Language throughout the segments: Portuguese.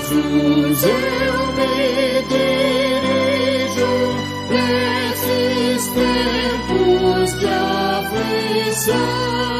Jesus eu me dirijo nesses tempos de aflição.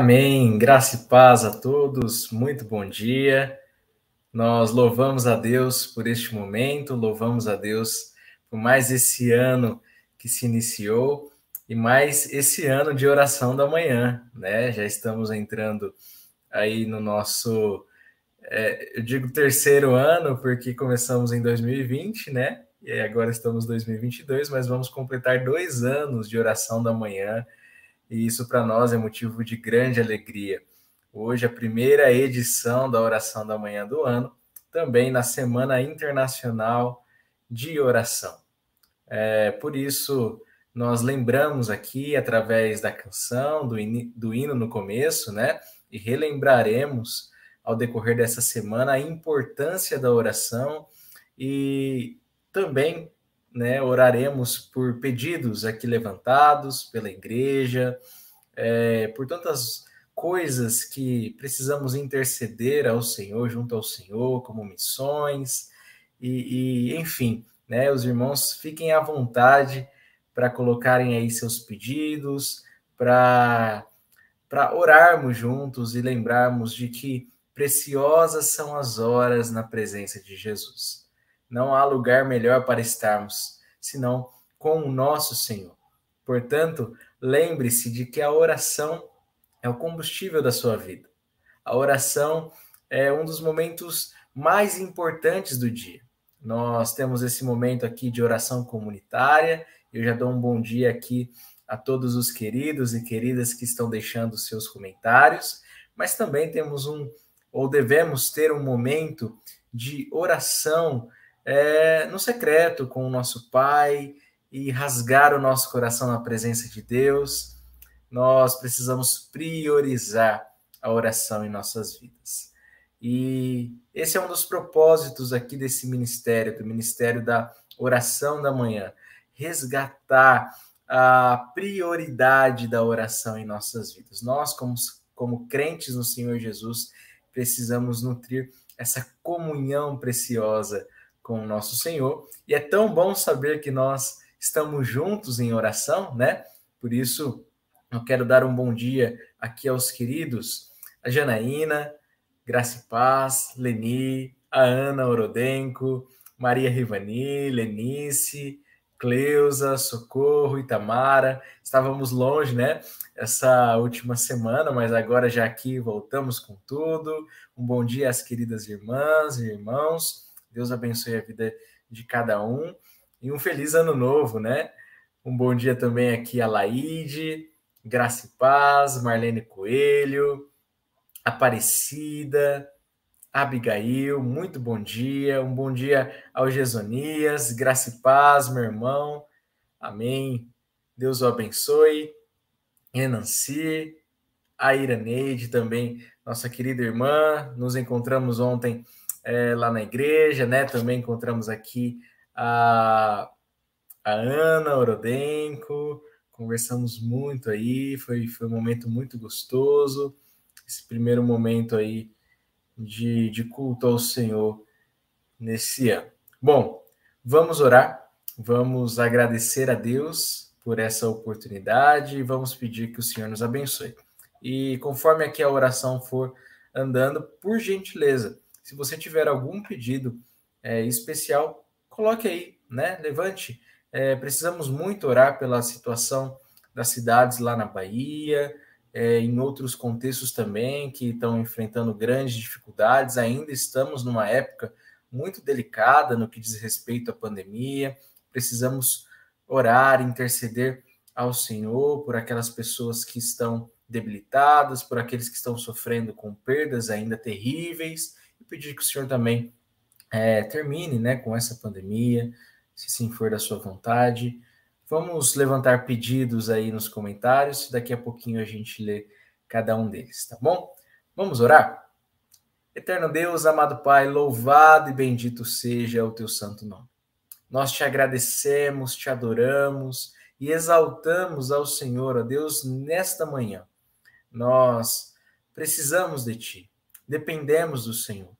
Amém. Graça e paz a todos. Muito bom dia. Nós louvamos a Deus por este momento, louvamos a Deus por mais esse ano que se iniciou e mais esse ano de oração da manhã, né? Já estamos entrando aí no nosso, é, eu digo terceiro ano, porque começamos em 2020, né? E agora estamos em 2022, mas vamos completar dois anos de oração da manhã e isso para nós é motivo de grande alegria. Hoje, a primeira edição da oração da manhã do ano, também na Semana Internacional de Oração. É, por isso, nós lembramos aqui, através da canção, do, ini- do hino no começo, né? E relembraremos ao decorrer dessa semana a importância da oração e também né, oraremos por pedidos aqui levantados pela igreja, é, por tantas coisas que precisamos interceder ao Senhor, junto ao Senhor, como missões, e, e enfim, né? Os irmãos fiquem à vontade para colocarem aí seus pedidos, para para orarmos juntos e lembrarmos de que preciosas são as horas na presença de Jesus. Não há lugar melhor para estarmos senão com o nosso Senhor. Portanto, lembre-se de que a oração é o combustível da sua vida. A oração é um dos momentos mais importantes do dia. Nós temos esse momento aqui de oração comunitária. Eu já dou um bom dia aqui a todos os queridos e queridas que estão deixando seus comentários, mas também temos um, ou devemos ter um momento de oração é, no secreto com o nosso Pai e rasgar o nosso coração na presença de Deus. Nós precisamos priorizar a oração em nossas vidas. E esse é um dos propósitos aqui desse ministério, do Ministério da Oração da Manhã, resgatar a prioridade da oração em nossas vidas. Nós, como, como crentes no Senhor Jesus, precisamos nutrir essa comunhão preciosa com o nosso Senhor. E é tão bom saber que nós estamos juntos em oração, né? Por isso, eu quero dar um bom dia aqui aos queridos, a Janaína, Graça e Paz, Leni, a Ana Orodenko, Maria Rivani, Lenice, Cleusa, Socorro, Itamara. Estávamos longe, né? Essa última semana, mas agora já aqui voltamos com tudo. Um bom dia às queridas irmãs e irmãos. Deus abençoe a vida de cada um. E um feliz ano novo, né? Um bom dia também aqui a Laide, Graça e Paz, Marlene Coelho, Aparecida, Abigail, muito bom dia. Um bom dia ao Gesonias, graça e paz, meu irmão. Amém. Deus o abençoe. Enanci, a Iraneide também, nossa querida irmã. Nos encontramos ontem é, lá na igreja, né? Também encontramos aqui a, a Ana Orodenko. Conversamos muito aí, foi, foi um momento muito gostoso esse primeiro momento aí de, de culto ao Senhor nesse ano. Bom, vamos orar, vamos agradecer a Deus por essa oportunidade e vamos pedir que o Senhor nos abençoe. E conforme aqui a oração for andando, por gentileza, se você tiver algum pedido é, especial, coloque aí, né? Levante. É, precisamos muito orar pela situação das cidades lá na Bahia, é, em outros contextos também que estão enfrentando grandes dificuldades. Ainda estamos numa época muito delicada no que diz respeito à pandemia. Precisamos orar, interceder ao Senhor por aquelas pessoas que estão debilitadas, por aqueles que estão sofrendo com perdas ainda terríveis, e pedir que o Senhor também é, termine né, com essa pandemia, se sim for da sua vontade. Vamos levantar pedidos aí nos comentários, daqui a pouquinho a gente lê cada um deles, tá bom? Vamos orar? Eterno Deus, amado Pai, louvado e bendito seja o teu santo nome. Nós te agradecemos, te adoramos e exaltamos ao Senhor, a Deus, nesta manhã. Nós precisamos de ti, dependemos do Senhor.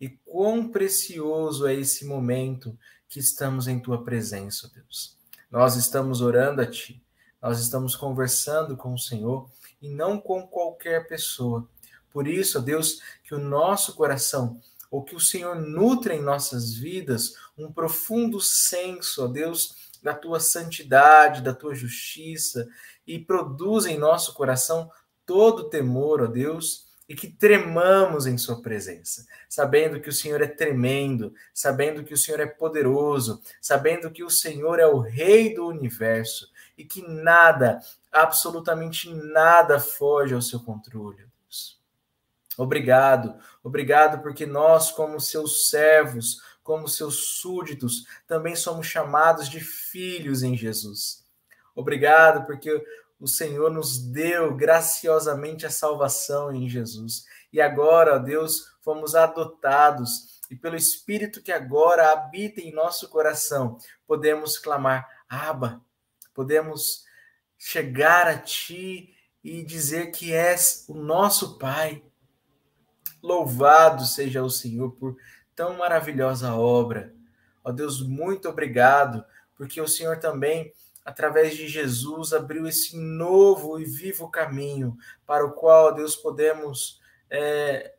E quão precioso é esse momento que estamos em tua presença, Deus. Nós estamos orando a Ti, nós estamos conversando com o Senhor e não com qualquer pessoa. Por isso, Deus, que o nosso coração, ou que o Senhor nutre em nossas vidas um profundo senso, ó Deus, da tua santidade, da tua justiça e produza em nosso coração todo temor, ó Deus, e que tremamos em Sua presença, sabendo que o Senhor é tremendo, sabendo que o Senhor é poderoso, sabendo que o Senhor é o Rei do universo e que nada, absolutamente nada, foge ao seu controle. Deus. Obrigado, obrigado porque nós, como seus servos, como seus súditos, também somos chamados de filhos em Jesus. Obrigado porque o Senhor nos deu graciosamente a salvação em Jesus. E agora, ó Deus, fomos adotados e pelo Espírito que agora habita em nosso coração, podemos clamar: Abba, podemos chegar a Ti e dizer que és o nosso Pai. Louvado seja o Senhor por tão maravilhosa obra, Ó Deus, muito obrigado, porque o Senhor também, através de Jesus, abriu esse novo e vivo caminho para o qual, Deus, podemos é,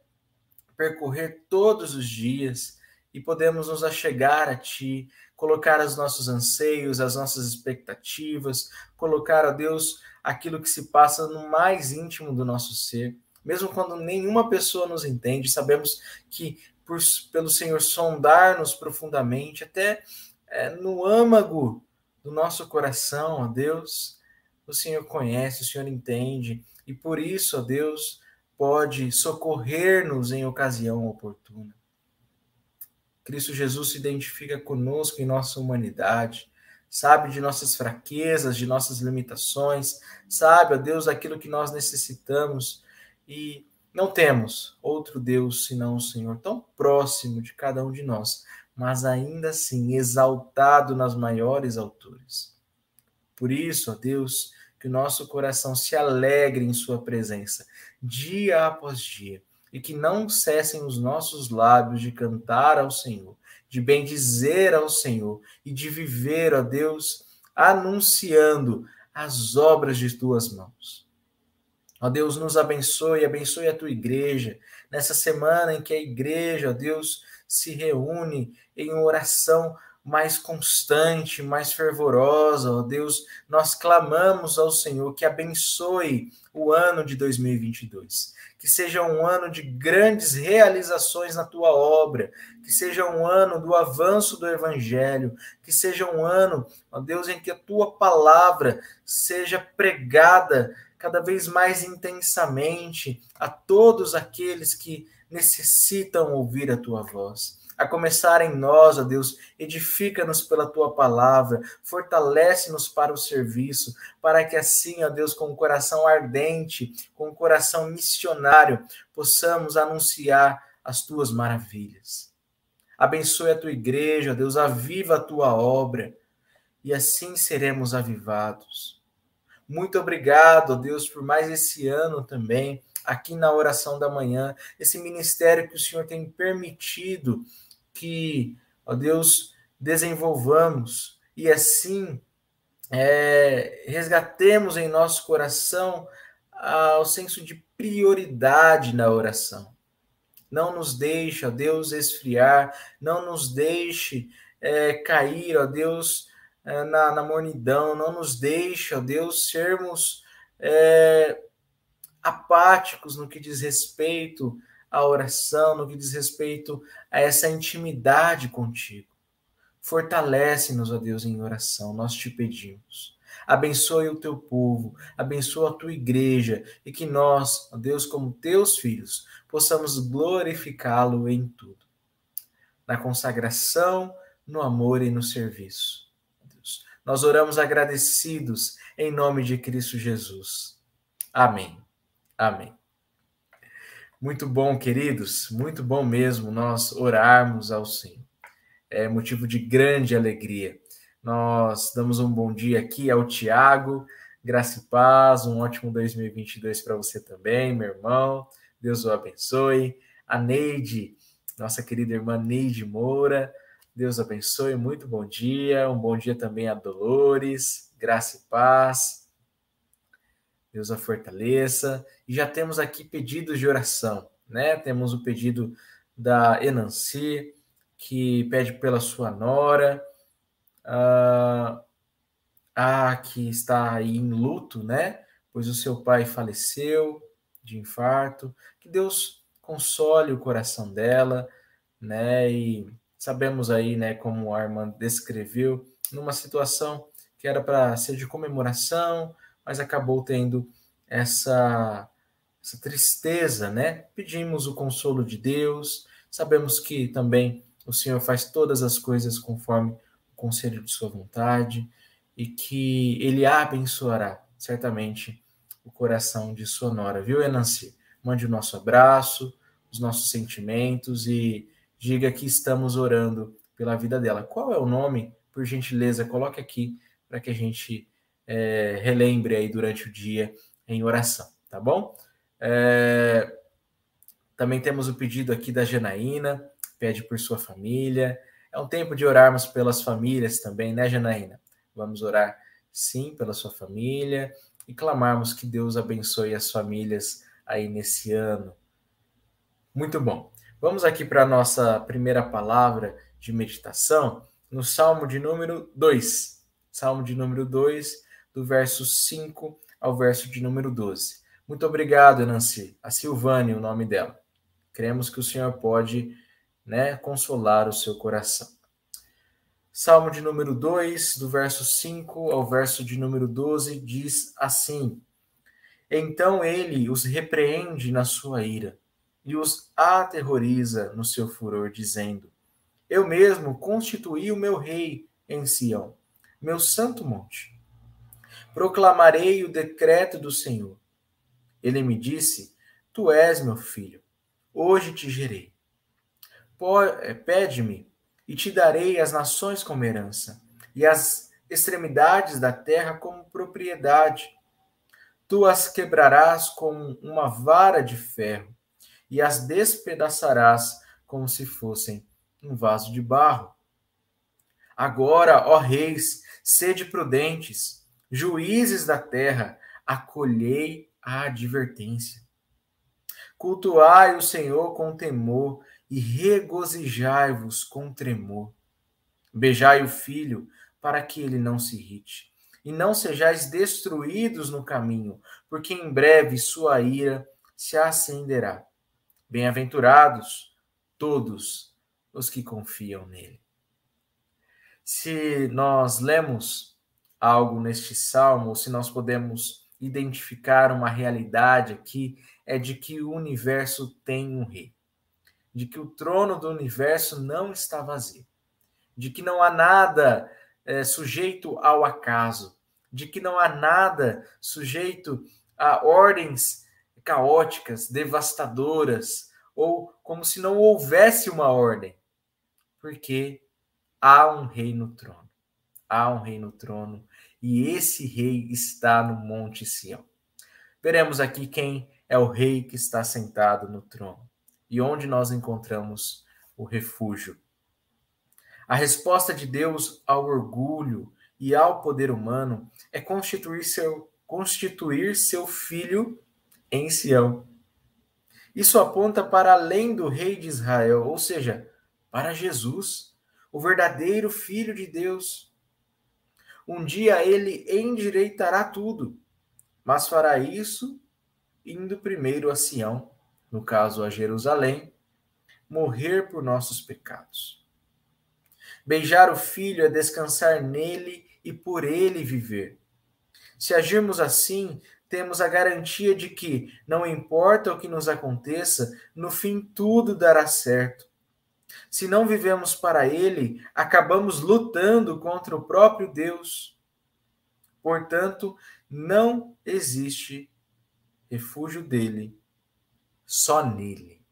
percorrer todos os dias e podemos nos achegar a Ti, colocar os nossos anseios, as nossas expectativas, colocar a Deus aquilo que se passa no mais íntimo do nosso ser. Mesmo quando nenhuma pessoa nos entende, sabemos que por, pelo Senhor sondar-nos profundamente, até é, no âmago do nosso coração, ó Deus, o Senhor conhece, o Senhor entende, e por isso, ó Deus, pode socorrer-nos em ocasião oportuna. Cristo Jesus se identifica conosco em nossa humanidade, sabe de nossas fraquezas, de nossas limitações, sabe, ó Deus, aquilo que nós necessitamos e não temos outro Deus senão o Senhor, tão próximo de cada um de nós, mas ainda assim exaltado nas maiores alturas. Por isso, ó Deus, que o nosso coração se alegre em Sua presença, dia após dia, e que não cessem os nossos lábios de cantar ao Senhor, de bendizer ao Senhor e de viver, ó Deus, anunciando as obras de tuas mãos. Ó Deus, nos abençoe, abençoe a tua igreja, nessa semana em que a igreja, ó Deus, se reúne em oração mais constante, mais fervorosa, ó Deus, nós clamamos ao Senhor que abençoe o ano de 2022 que seja um ano de grandes realizações na tua obra, que seja um ano do avanço do evangelho, que seja um ano, ó Deus, em que a tua palavra seja pregada cada vez mais intensamente a todos aqueles que necessitam ouvir a tua voz a começar em nós, ó Deus, edifica-nos pela tua palavra, fortalece-nos para o serviço, para que assim, ó Deus, com o coração ardente, com o coração missionário, possamos anunciar as tuas maravilhas. Abençoe a tua igreja, ó Deus, aviva a tua obra, e assim seremos avivados. Muito obrigado, Deus, por mais esse ano também, aqui na oração da manhã, esse ministério que o Senhor tem permitido que, ó Deus, desenvolvamos e assim é, resgatemos em nosso coração ah, o senso de prioridade na oração. Não nos deixe, ó Deus, esfriar, não nos deixe é, cair, ó Deus, é, na, na mornidão, não nos deixe, ó Deus, sermos é, apáticos no que diz respeito à oração, no que diz respeito a essa intimidade contigo. Fortalece-nos, ó Deus, em oração, nós te pedimos. Abençoe o teu povo, abençoa a tua igreja e que nós, ó Deus, como teus filhos, possamos glorificá-lo em tudo. Na consagração, no amor e no serviço. Nós oramos agradecidos em nome de Cristo Jesus. Amém. Amém. Muito bom, queridos, muito bom mesmo nós orarmos ao Senhor. É motivo de grande alegria. Nós damos um bom dia aqui ao Tiago, graça e paz, um ótimo 2022 para você também, meu irmão. Deus o abençoe. A Neide, nossa querida irmã Neide Moura, Deus abençoe, muito bom dia. Um bom dia também a Dolores, graça e paz. Deus a fortaleça. E já temos aqui pedidos de oração, né? Temos o pedido da Enanci, que pede pela sua nora, ah, a que está aí em luto, né? Pois o seu pai faleceu de infarto. Que Deus console o coração dela, né? E sabemos aí, né, como a irmã descreveu, numa situação que era para ser de comemoração, mas acabou tendo essa, essa tristeza, né? Pedimos o consolo de Deus, sabemos que também o Senhor faz todas as coisas conforme o conselho de Sua vontade e que Ele abençoará certamente o coração de sua nora, viu, Enanci? Mande o nosso abraço, os nossos sentimentos e diga que estamos orando pela vida dela. Qual é o nome? Por gentileza, coloque aqui para que a gente é, relembre aí durante o dia em oração, tá bom? É, também temos o pedido aqui da Janaína, pede por sua família, É um tempo de orarmos pelas famílias também, né, Janaína? Vamos orar sim pela sua família e clamarmos que Deus abençoe as famílias aí nesse ano. Muito bom. Vamos aqui para a nossa primeira palavra de meditação, no Salmo de número 2. Salmo de número 2, do verso 5 ao verso de número 12. Muito obrigado, Nancy. A Silvane, o nome dela. Cremos que o Senhor pode né, consolar o seu coração. Salmo de número 2, do verso 5 ao verso de número 12, diz assim: Então ele os repreende na sua ira e os aterroriza no seu furor, dizendo: Eu mesmo constituí o meu rei em Sião, meu santo monte. Proclamarei o decreto do Senhor. Ele me disse: Tu és meu filho, hoje te gerei. Eh, pede-me e te darei as nações como herança, e as extremidades da terra como propriedade. Tu as quebrarás com uma vara de ferro, e as despedaçarás como se fossem um vaso de barro. Agora, ó reis, sede prudentes, juízes da terra, acolhei a advertência. Cultuai o Senhor com temor e regozijai-vos com tremor. Beijai o filho, para que ele não se irrite, e não sejais destruídos no caminho, porque em breve sua ira se acenderá. Bem-aventurados todos os que confiam nele. Se nós lemos algo neste salmo, ou se nós podemos identificar uma realidade aqui, é de que o universo tem um rei de que o trono do universo não está vazio, de que não há nada é, sujeito ao acaso, de que não há nada sujeito a ordens caóticas, devastadoras, ou como se não houvesse uma ordem, porque há um rei no trono. Há um rei no trono e esse rei está no Monte Sião. Veremos aqui quem é o rei que está sentado no trono e onde nós encontramos o refúgio. A resposta de Deus ao orgulho e ao poder humano é constituir seu, constituir seu filho em Sião. Isso aponta para além do rei de Israel, ou seja, para Jesus, o verdadeiro filho de Deus. Um dia ele endireitará tudo, mas fará isso indo primeiro a Sião no caso a Jerusalém, morrer por nossos pecados. Beijar o filho é descansar nele e por ele viver. Se agirmos assim, temos a garantia de que, não importa o que nos aconteça, no fim tudo dará certo. Se não vivemos para ele, acabamos lutando contra o próprio Deus. Portanto, não existe refúgio dele só nele.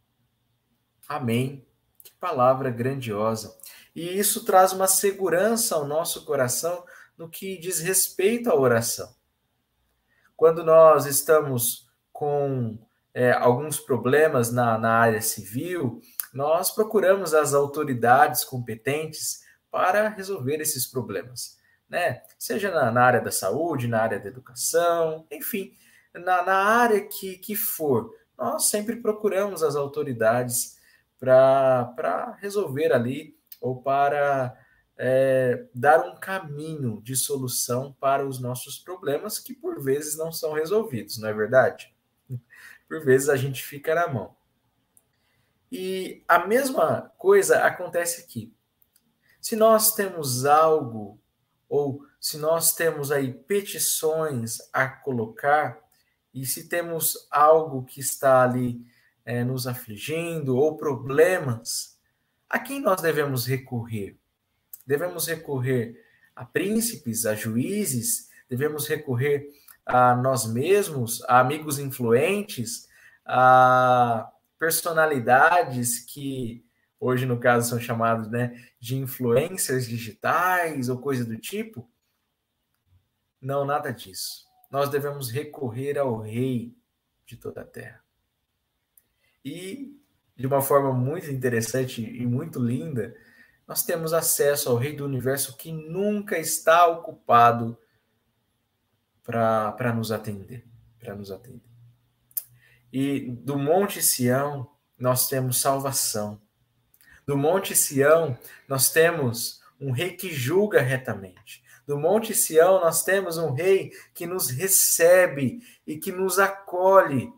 Amém. Que palavra grandiosa. E isso traz uma segurança ao nosso coração no que diz respeito à oração. Quando nós estamos com é, alguns problemas na, na área civil, nós procuramos as autoridades competentes para resolver esses problemas, né? Seja na, na área da saúde, na área da educação, enfim, na, na área que, que for nós sempre procuramos as autoridades para resolver ali ou para é, dar um caminho de solução para os nossos problemas que por vezes não são resolvidos, não é verdade? Por vezes a gente fica na mão. E a mesma coisa acontece aqui. Se nós temos algo ou se nós temos aí petições a colocar, e se temos algo que está ali é, nos afligindo ou problemas, a quem nós devemos recorrer? Devemos recorrer a príncipes, a juízes, devemos recorrer a nós mesmos, a amigos influentes, a personalidades que hoje no caso são chamados né, de influencers digitais ou coisa do tipo? Não, nada disso nós devemos recorrer ao Rei de toda a terra. E, de uma forma muito interessante e muito linda, nós temos acesso ao Rei do Universo que nunca está ocupado para nos atender, para nos atender. E do Monte Sião nós temos salvação. Do Monte Sião nós temos um rei que julga retamente. Do Monte Sião nós temos um rei que nos recebe e que nos acolhe.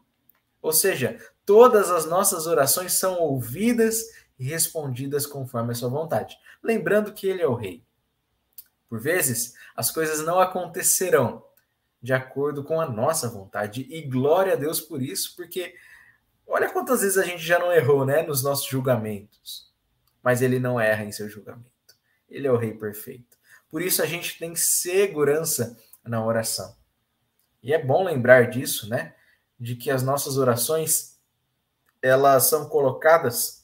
Ou seja, todas as nossas orações são ouvidas respondidas conforme a sua vontade. Lembrando que ele é o rei. Por vezes, as coisas não acontecerão de acordo com a nossa vontade. E glória a Deus por isso, porque olha quantas vezes a gente já não errou, né, nos nossos julgamentos. Mas ele não erra em seu julgamento. Ele é o rei perfeito. Por isso a gente tem segurança na oração. E é bom lembrar disso, né? De que as nossas orações elas são colocadas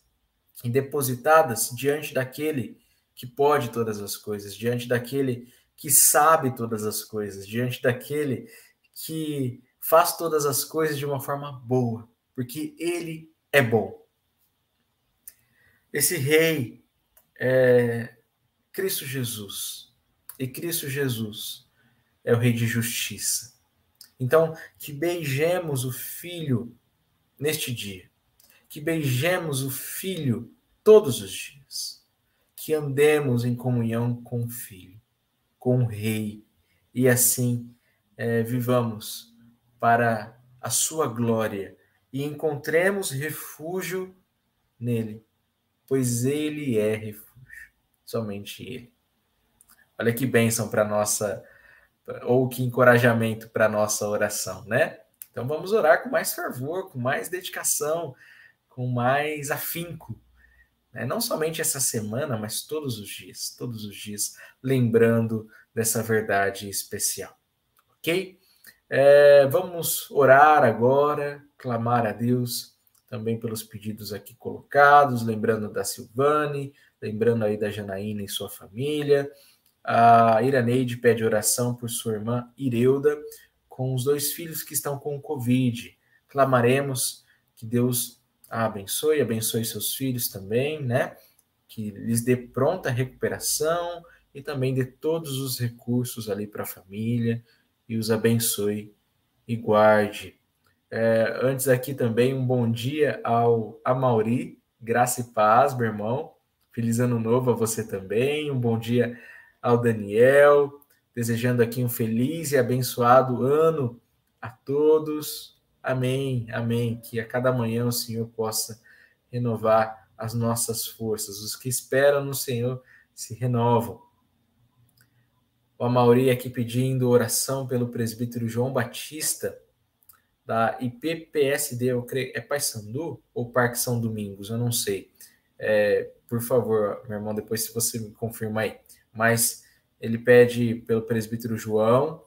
e depositadas diante daquele que pode todas as coisas, diante daquele que sabe todas as coisas, diante daquele que faz todas as coisas de uma forma boa, porque ele é bom. Esse rei é Cristo Jesus. E Cristo Jesus é o rei de justiça. Então, que beijemos o filho neste dia. Que beijemos o filho todos os dias. Que andemos em comunhão com o filho com o Rei, e assim é, vivamos para a sua glória e encontremos refúgio nele, pois ele é refúgio, somente ele. Olha que bênção para nossa, ou que encorajamento para nossa oração, né? Então vamos orar com mais fervor, com mais dedicação, com mais afinco né? Não somente essa semana, mas todos os dias, todos os dias, lembrando dessa verdade especial. Ok? É, vamos orar agora, clamar a Deus também pelos pedidos aqui colocados, lembrando da Silvane, lembrando aí da Janaína e sua família. A Iraneide pede oração por sua irmã Ireuda, com os dois filhos que estão com Covid. Clamaremos que Deus abençoe, abençoe seus filhos também, né? Que lhes dê pronta recuperação e também dê todos os recursos ali para a família e os abençoe e guarde. É, antes aqui também um bom dia ao Amauri, graça e paz, meu irmão. Feliz ano novo a você também. Um bom dia ao Daniel, desejando aqui um feliz e abençoado ano a todos. Amém, amém. Que a cada manhã o Senhor possa renovar as nossas forças. Os que esperam no Senhor se renovam. O Amauri aqui pedindo oração pelo presbítero João Batista, da IPPSD, eu creio, é Paysandu ou Parque São Domingos? Eu não sei. É, por favor, meu irmão, depois se você me confirma aí. Mas ele pede pelo presbítero João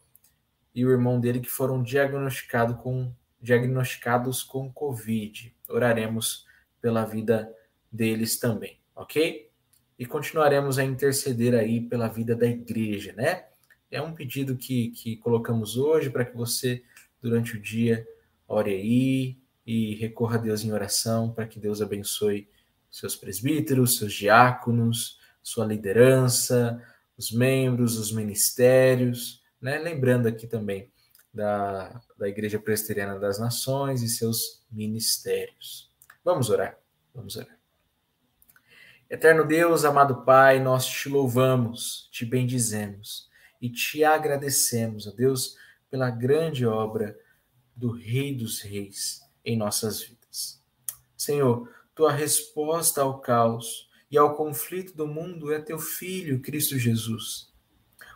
e o irmão dele que foram diagnosticados com diagnosticados com Covid. Oraremos pela vida deles também, ok? E continuaremos a interceder aí pela vida da igreja, né? É um pedido que, que colocamos hoje para que você, durante o dia, ore aí e recorra a Deus em oração para que Deus abençoe seus presbíteros, seus diáconos, sua liderança, os membros, os ministérios, né? Lembrando aqui também da, da Igreja Presbiteriana das Nações e seus ministérios. Vamos orar, vamos orar. Eterno Deus, amado Pai, nós te louvamos, te bendizemos e te agradecemos, ó Deus, pela grande obra do Rei dos Reis em nossas vidas. Senhor, tua resposta ao caos e ao conflito do mundo é teu Filho, Cristo Jesus.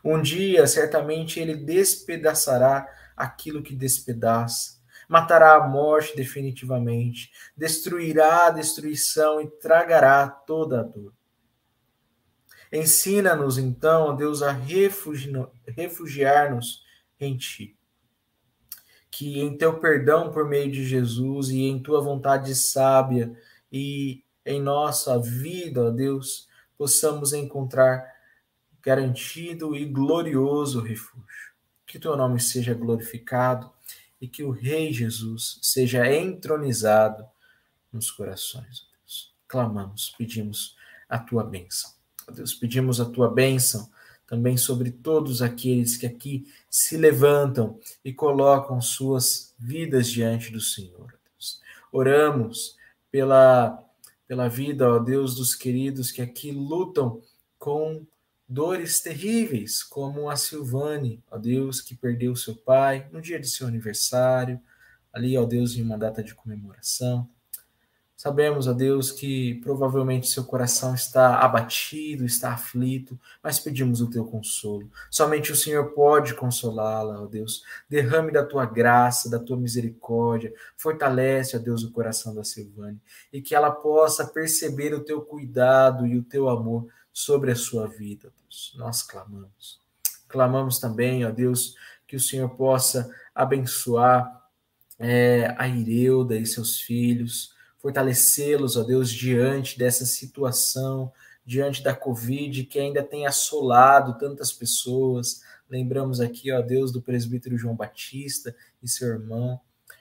Um dia, certamente, ele despedaçará aquilo que despedaça, matará a morte definitivamente, destruirá a destruição e tragará toda a dor. Ensina-nos, então, ó Deus, a refugiar-nos em Ti. Que em Teu perdão por meio de Jesus e em Tua vontade sábia e em nossa vida, ó Deus, possamos encontrar garantido e glorioso refúgio que teu nome seja glorificado e que o Rei Jesus seja entronizado nos corações, Deus. Clamamos, pedimos a tua bênção. Deus, pedimos a tua bênção também sobre todos aqueles que aqui se levantam e colocam suas vidas diante do Senhor. Deus. Oramos pela, pela vida, ó Deus, dos queridos que aqui lutam com dores terríveis, como a Silvane, ó Deus, que perdeu seu pai no dia de seu aniversário, ali, ó Deus, em uma data de comemoração. Sabemos, ó Deus, que provavelmente seu coração está abatido, está aflito, mas pedimos o teu consolo. Somente o Senhor pode consolá-la, ó Deus. Derrame da tua graça, da tua misericórdia. Fortalece, ó Deus, o coração da Silvane e que ela possa perceber o teu cuidado e o teu amor sobre a sua vida, Deus. Nós clamamos. Clamamos também, ó Deus, que o Senhor possa abençoar é, a Ireuda e seus filhos fortalecê-los, ó Deus, diante dessa situação, diante da Covid que ainda tem assolado tantas pessoas. Lembramos aqui, ó Deus, do presbítero João Batista e seu irmão.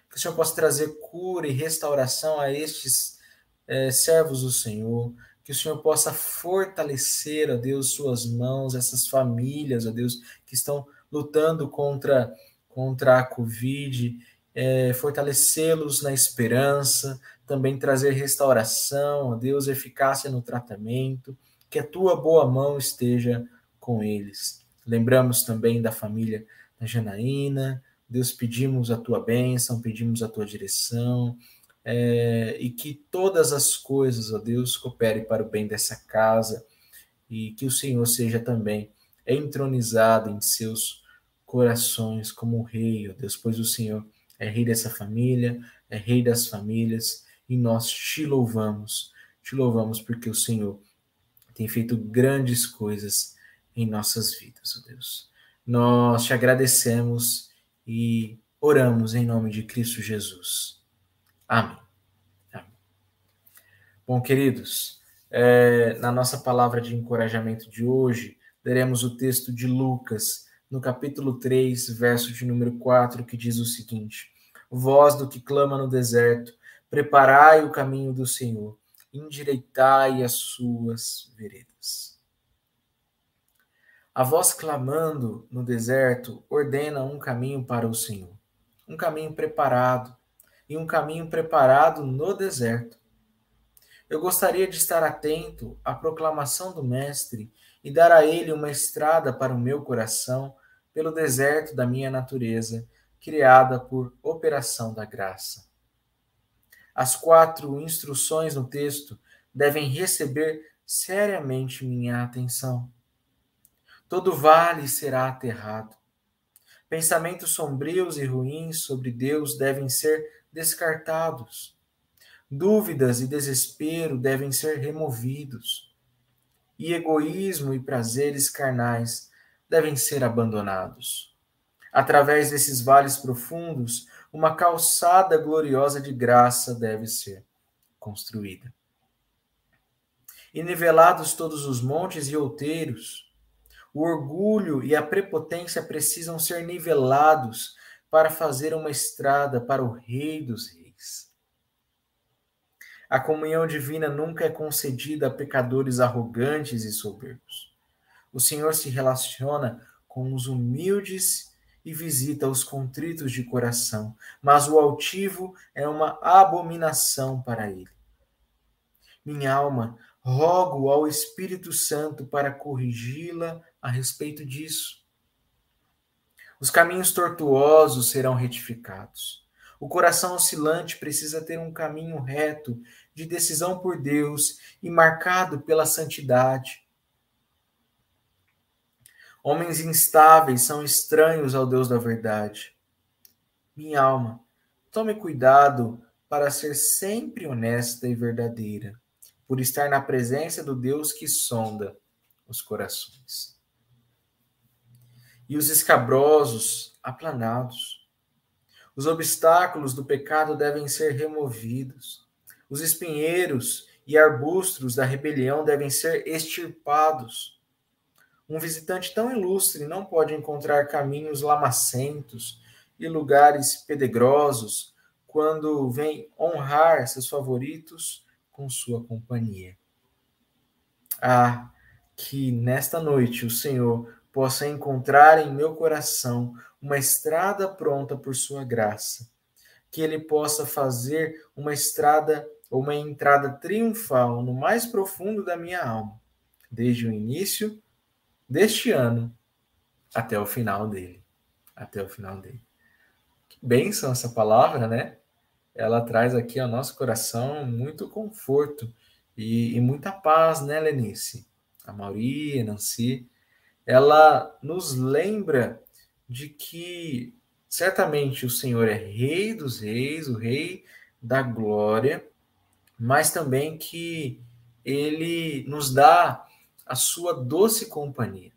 Que o Senhor possa trazer cura e restauração a estes é, servos do Senhor. Que o Senhor possa fortalecer, ó Deus, suas mãos, essas famílias, ó Deus, que estão lutando contra, contra a Covid. É, fortalecê-los na esperança, também trazer restauração, ó Deus, eficácia no tratamento, que a tua boa mão esteja com eles. Lembramos também da família da Janaína, Deus, pedimos a tua bênção, pedimos a tua direção, é, e que todas as coisas, ó Deus, cooperem para o bem dessa casa, e que o Senhor seja também entronizado em seus corações como rei, ó Deus, pois o Senhor é rei dessa família, é rei das famílias, e nós te louvamos. Te louvamos porque o Senhor tem feito grandes coisas em nossas vidas, ó Deus. Nós te agradecemos e oramos em nome de Cristo Jesus. Amém. Amém. Bom, queridos, é, na nossa palavra de encorajamento de hoje, leremos o texto de Lucas, no capítulo 3, verso de número 4, que diz o seguinte: Voz do que clama no deserto, Preparai o caminho do Senhor, endireitai as suas veredas. A voz clamando no deserto ordena um caminho para o Senhor, um caminho preparado, e um caminho preparado no deserto. Eu gostaria de estar atento à proclamação do Mestre e dar a ele uma estrada para o meu coração pelo deserto da minha natureza, criada por operação da graça. As quatro instruções no texto devem receber seriamente minha atenção. Todo vale será aterrado. Pensamentos sombrios e ruins sobre Deus devem ser descartados. Dúvidas e desespero devem ser removidos. E egoísmo e prazeres carnais devem ser abandonados. Através desses vales profundos, uma calçada gloriosa de graça deve ser construída. E nivelados todos os montes e outeiros, o orgulho e a prepotência precisam ser nivelados para fazer uma estrada para o Rei dos Reis. A comunhão divina nunca é concedida a pecadores arrogantes e soberbos. O Senhor se relaciona com os humildes e visita os contritos de coração, mas o altivo é uma abominação para ele. Minha alma, rogo ao Espírito Santo para corrigi-la a respeito disso. Os caminhos tortuosos serão retificados. O coração oscilante precisa ter um caminho reto de decisão por Deus e marcado pela santidade. Homens instáveis são estranhos ao Deus da verdade. Minha alma, tome cuidado para ser sempre honesta e verdadeira, por estar na presença do Deus que sonda os corações. E os escabrosos aplanados. Os obstáculos do pecado devem ser removidos. Os espinheiros e arbustos da rebelião devem ser extirpados um visitante tão ilustre não pode encontrar caminhos lamacentos e lugares pedregosos quando vem honrar seus favoritos com sua companhia. Ah, que nesta noite o Senhor possa encontrar em meu coração uma estrada pronta por sua graça, que ele possa fazer uma estrada ou uma entrada triunfal no mais profundo da minha alma, desde o início deste ano até o final dele, até o final dele. Que bênção essa palavra, né? Ela traz aqui ao nosso coração muito conforto e, e muita paz, né, Lenice? A Mauri, a Nancy, ela nos lembra de que certamente o Senhor é Rei dos Reis, o Rei da Glória, mas também que ele nos dá a sua doce companhia.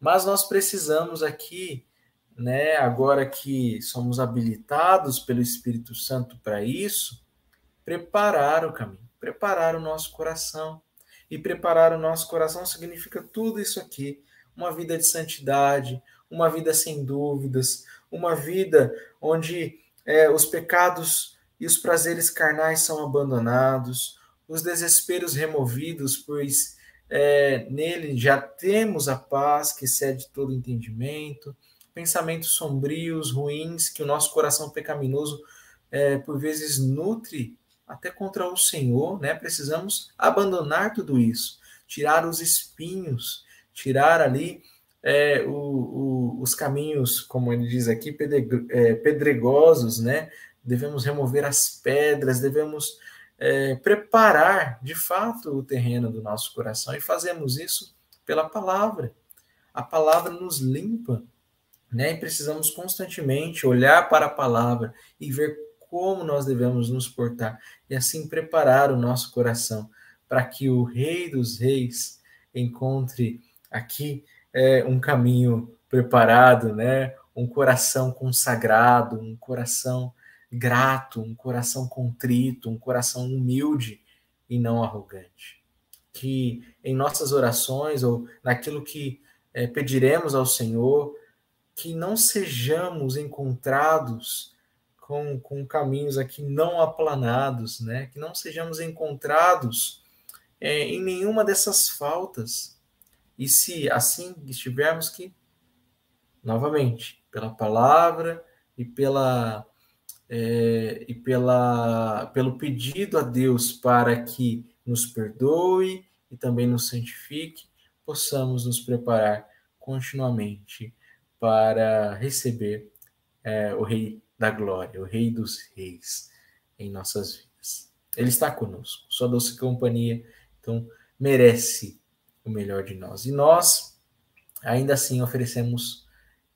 Mas nós precisamos aqui, né, agora que somos habilitados pelo Espírito Santo para isso, preparar o caminho, preparar o nosso coração. E preparar o nosso coração significa tudo isso aqui: uma vida de santidade, uma vida sem dúvidas, uma vida onde é, os pecados e os prazeres carnais são abandonados, os desesperos removidos, pois é, nele já temos a paz que excede todo entendimento, pensamentos sombrios, ruins, que o nosso coração pecaminoso é, por vezes nutre até contra o Senhor, né? Precisamos abandonar tudo isso, tirar os espinhos, tirar ali é, o, o, os caminhos, como ele diz aqui, é, pedregosos, né? Devemos remover as pedras, devemos é, preparar de fato o terreno do nosso coração e fazemos isso pela palavra. A palavra nos limpa, né? E precisamos constantemente olhar para a palavra e ver como nós devemos nos portar e assim preparar o nosso coração para que o Rei dos Reis encontre aqui é, um caminho preparado, né? Um coração consagrado, um coração grato, um coração contrito, um coração humilde e não arrogante. Que em nossas orações ou naquilo que é, pediremos ao Senhor, que não sejamos encontrados com, com caminhos aqui não aplanados, né? Que não sejamos encontrados é, em nenhuma dessas faltas. E se assim estivermos que, novamente, pela palavra e pela é, e pela, pelo pedido a Deus para que nos perdoe e também nos santifique, possamos nos preparar continuamente para receber é, o Rei da glória, o Rei dos Reis em nossas vidas. Ele está conosco, sua doce companhia, então merece o melhor de nós. E nós, ainda assim, oferecemos,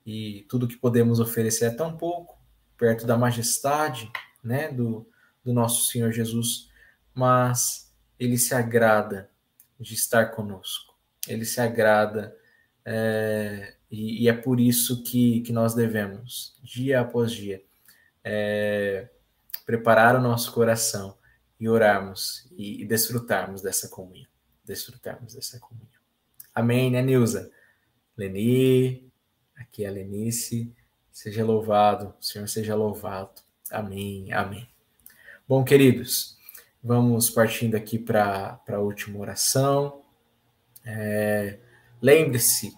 e tudo que podemos oferecer é tão pouco, perto da majestade né, do, do nosso Senhor Jesus, mas ele se agrada de estar conosco, ele se agrada é, e, e, é por isso que, que nós devemos, dia após dia, é, preparar o nosso coração e orarmos e, e desfrutarmos dessa comunhão. Desfrutarmos dessa comunhão. Amém, né, Nilza? Leni, aqui é a Lenice. Seja louvado, o Senhor seja louvado. Amém, amém. Bom, queridos, vamos partindo aqui para a última oração. É, Lembre-se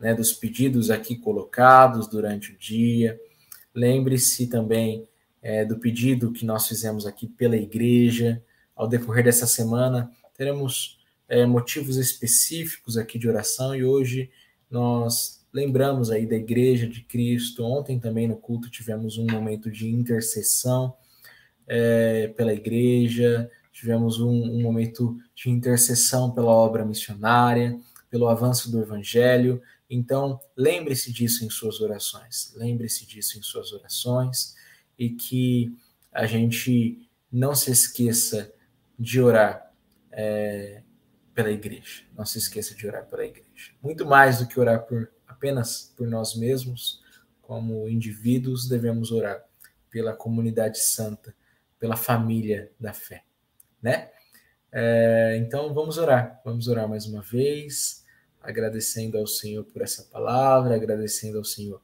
né, dos pedidos aqui colocados durante o dia. Lembre-se também é, do pedido que nós fizemos aqui pela igreja. Ao decorrer dessa semana, teremos é, motivos específicos aqui de oração e hoje nós lembramos aí da igreja de Cristo. Ontem também no culto tivemos um momento de intercessão é, pela igreja, tivemos um, um momento de intercessão pela obra missionária, pelo avanço do evangelho então, lembre-se disso em suas orações. Lembre-se disso em suas orações e que a gente não se esqueça de orar é, pela igreja. Não se esqueça de orar pela igreja. Muito mais do que orar por apenas por nós mesmos, como indivíduos, devemos orar pela comunidade santa, pela família da fé, né? É, então vamos orar, vamos orar mais uma vez agradecendo ao Senhor por essa palavra, agradecendo ao Senhor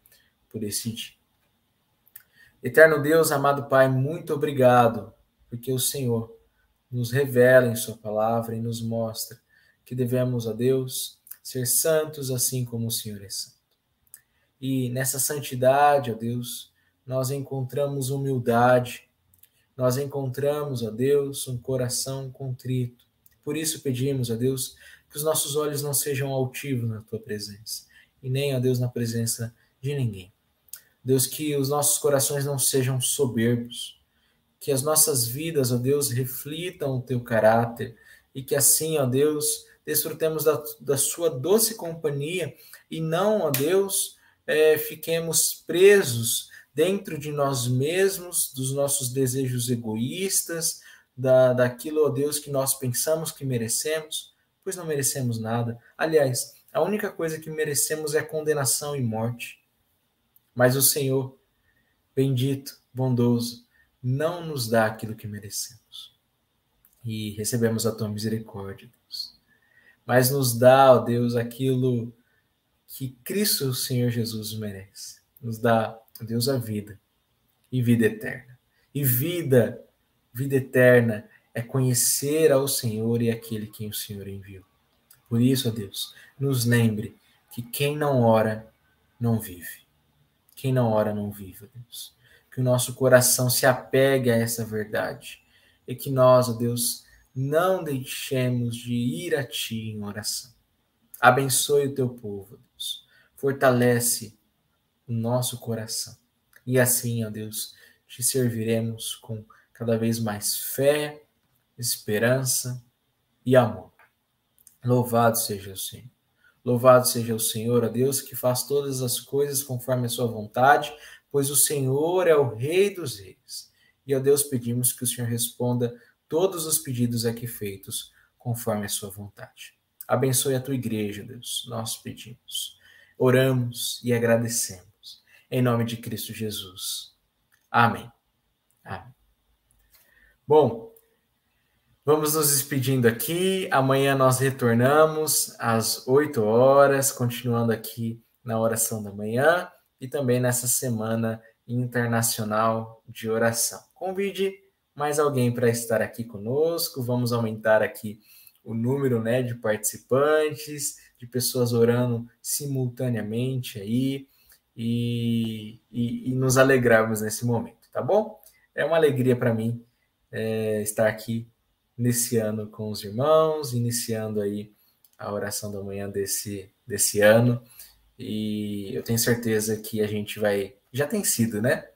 por esse dia. Eterno Deus, amado Pai, muito obrigado, porque o Senhor nos revela em Sua palavra e nos mostra que devemos a Deus ser santos assim como o Senhor é santo. E nessa santidade, ó Deus, nós encontramos humildade, nós encontramos, ó Deus, um coração contrito. Por isso pedimos, ó Deus, que os nossos olhos não sejam altivos na tua presença, e nem, ó Deus, na presença de ninguém. Deus, que os nossos corações não sejam soberbos, que as nossas vidas, ó Deus, reflitam o teu caráter, e que assim, ó Deus, desfrutemos da, da sua doce companhia e não, ó Deus, é, fiquemos presos dentro de nós mesmos, dos nossos desejos egoístas, da, daquilo, ó Deus, que nós pensamos que merecemos, pois não merecemos nada. Aliás, a única coisa que merecemos é condenação e morte. Mas o Senhor, bendito, bondoso, não nos dá aquilo que merecemos. E recebemos a tua misericórdia, Deus mas nos dá, ó Deus, aquilo que Cristo, o Senhor Jesus, merece. Nos dá, ó Deus, a vida e vida eterna. E vida, vida eterna, é conhecer ao Senhor e aquele quem o Senhor enviou. Por isso, ó Deus, nos lembre que quem não ora, não vive. Quem não ora, não vive, ó Deus. Que o nosso coração se apegue a essa verdade. E que nós, ó Deus, não deixemos de ir a Ti em oração. Abençoe o Teu povo, Deus. Fortalece o nosso coração. E assim, ó Deus, te serviremos com cada vez mais fé, esperança e amor. Louvado seja o Senhor. Louvado seja o Senhor, ó Deus, que faz todas as coisas conforme a sua vontade, pois o Senhor é o Rei dos Reis. E, ó Deus, pedimos que o Senhor responda todos os pedidos aqui feitos conforme a sua vontade. Abençoe a tua igreja, Deus, nós pedimos. Oramos e agradecemos. Em nome de Cristo Jesus. Amém. Amém. Bom, vamos nos despedindo aqui. Amanhã nós retornamos às 8 horas, continuando aqui na oração da manhã e também nessa semana internacional de oração. Convide mais alguém para estar aqui conosco. Vamos aumentar aqui o número né, de participantes, de pessoas orando simultaneamente aí e, e, e nos alegrarmos nesse momento, tá bom? É uma alegria para mim é, estar aqui nesse ano com os irmãos, iniciando aí a oração da manhã desse, desse ano. E eu tenho certeza que a gente vai. Já tem sido, né?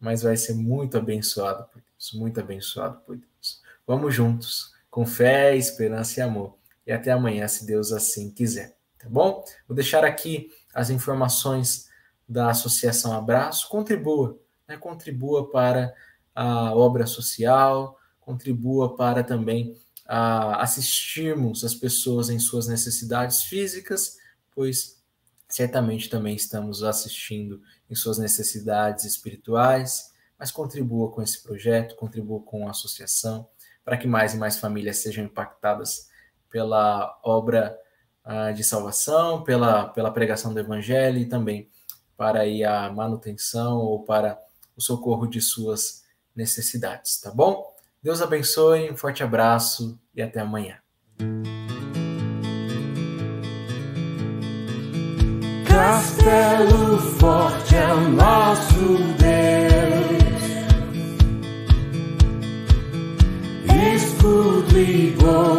Mas vai ser muito abençoado por muito abençoado por Deus. Vamos juntos, com fé, esperança e amor. E até amanhã, se Deus assim quiser. Tá bom? Vou deixar aqui as informações da Associação Abraço. Contribua, né? contribua para a obra social, contribua para também a assistirmos as pessoas em suas necessidades físicas, pois certamente também estamos assistindo em suas necessidades espirituais mas contribua com esse projeto, contribua com a associação, para que mais e mais famílias sejam impactadas pela obra uh, de salvação, pela, pela pregação do evangelho e também para aí a manutenção ou para o socorro de suas necessidades, tá bom? Deus abençoe, um forte abraço e até amanhã. Castelo forte é o nosso Deus. escudo e boa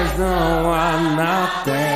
Iguais não há na terra.